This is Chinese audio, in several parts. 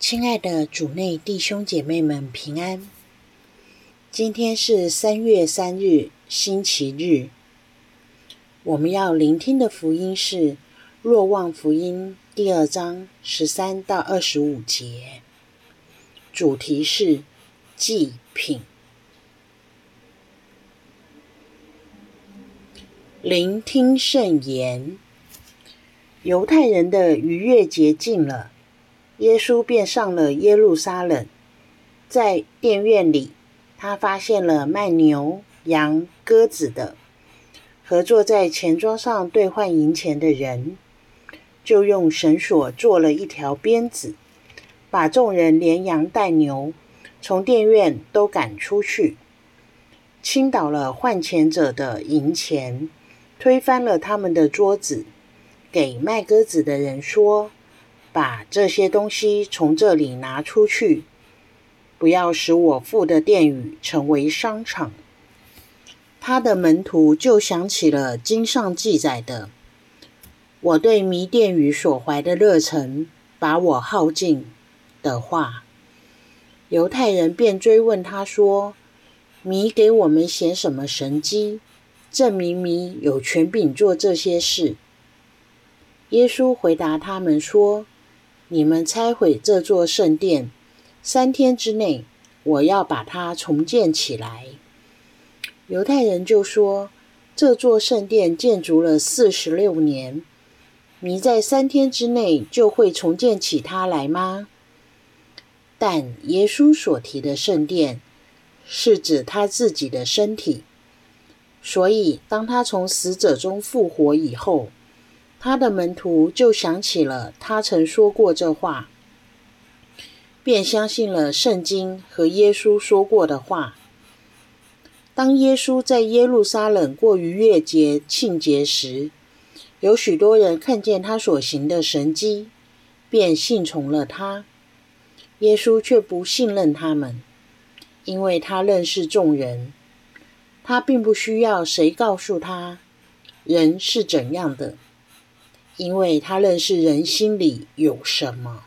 亲爱的主内弟兄姐妹们平安。今天是三月三日，星期日。我们要聆听的福音是《若望福音》第二章十三到二十五节，主题是祭品。聆听圣言。犹太人的逾越节近了。耶稣便上了耶路撒冷，在殿院里，他发现了卖牛羊鸽子的，和坐在钱庄上兑换银钱的人，就用绳索做了一条鞭子，把众人连羊带牛从殿院都赶出去，倾倒了换钱者的银钱，推翻了他们的桌子，给卖鸽子的人说。把这些东西从这里拿出去，不要使我父的殿宇成为商场。他的门徒就想起了经上记载的：“我对祢殿宇所怀的热忱，把我耗尽”的话。犹太人便追问他说：“祢给我们显什么神迹，证明祢有权柄做这些事？”耶稣回答他们说。你们拆毁这座圣殿，三天之内，我要把它重建起来。犹太人就说：“这座圣殿建筑了四十六年，你在三天之内就会重建起它来吗？”但耶稣所提的圣殿，是指他自己的身体，所以当他从死者中复活以后，他的门徒就想起了他曾说过这话，便相信了圣经和耶稣说过的话。当耶稣在耶路撒冷过逾越节庆节时，有许多人看见他所行的神迹，便信从了他。耶稣却不信任他们，因为他认识众人，他并不需要谁告诉他人是怎样的。因为他认识人心里有什么。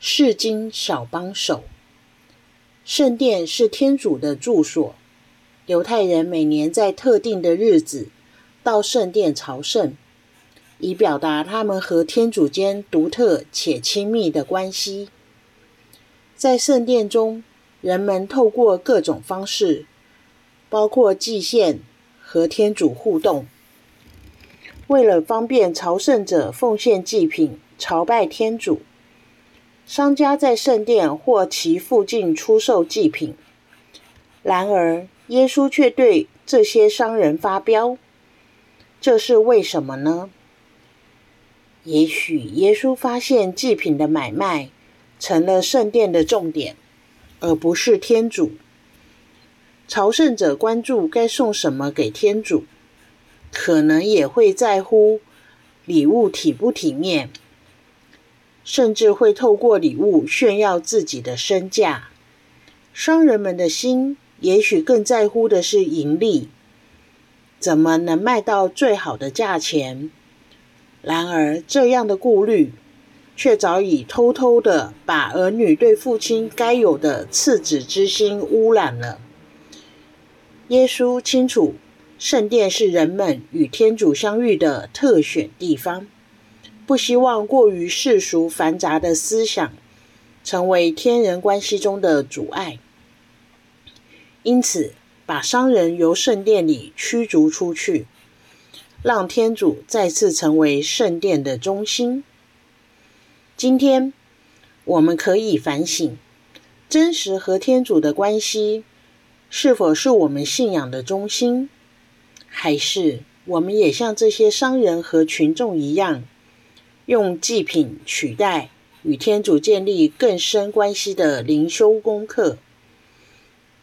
世经小帮手。圣殿是天主的住所，犹太人每年在特定的日子到圣殿朝圣，以表达他们和天主间独特且亲密的关系。在圣殿中，人们透过各种方式，包括祭献。和天主互动，为了方便朝圣者奉献祭品朝拜天主，商家在圣殿或其附近出售祭品。然而，耶稣却对这些商人发飙，这是为什么呢？也许耶稣发现祭品的买卖成了圣殿的重点，而不是天主。朝圣者关注该送什么给天主，可能也会在乎礼物体不体面，甚至会透过礼物炫耀自己的身价。商人们的心也许更在乎的是盈利，怎么能卖到最好的价钱？然而，这样的顾虑却早已偷偷地把儿女对父亲该有的赤子之心污染了。耶稣清楚，圣殿是人们与天主相遇的特选地方，不希望过于世俗繁杂的思想成为天人关系中的阻碍，因此把商人由圣殿里驱逐出去，让天主再次成为圣殿的中心。今天，我们可以反省真实和天主的关系。是否是我们信仰的中心？还是我们也像这些商人和群众一样，用祭品取代与天主建立更深关系的灵修功课？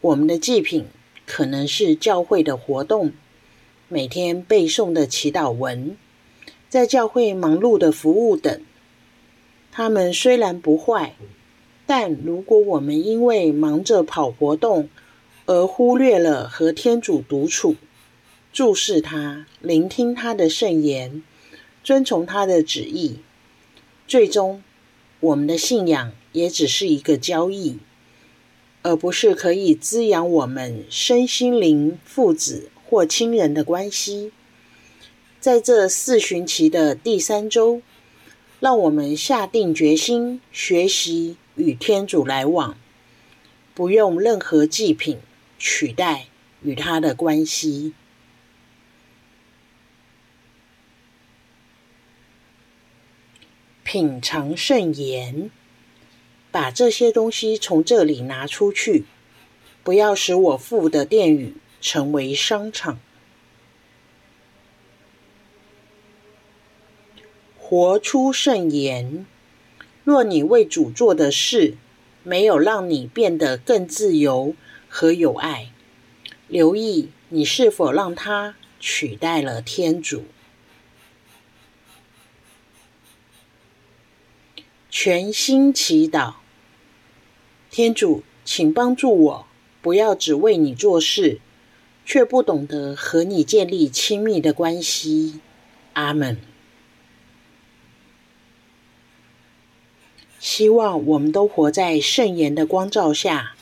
我们的祭品可能是教会的活动，每天背诵的祈祷文，在教会忙碌的服务等。他们虽然不坏，但如果我们因为忙着跑活动，而忽略了和天主独处、注视他、聆听他的圣言，遵从他的旨意，最终我们的信仰也只是一个交易，而不是可以滋养我们身心灵、父子或亲人的关系。在这四旬期的第三周，让我们下定决心学习与天主来往，不用任何祭品取代与他的关系。品尝圣言，把这些东西从这里拿出去，不要使我父的殿宇成为商场。活出圣言。若你为主做的事没有让你变得更自由和友爱，留意你是否让它取代了天主。全心祈祷，天主，请帮助我，不要只为你做事，却不懂得和你建立亲密的关系。阿门。希望我们都活在圣言的光照下，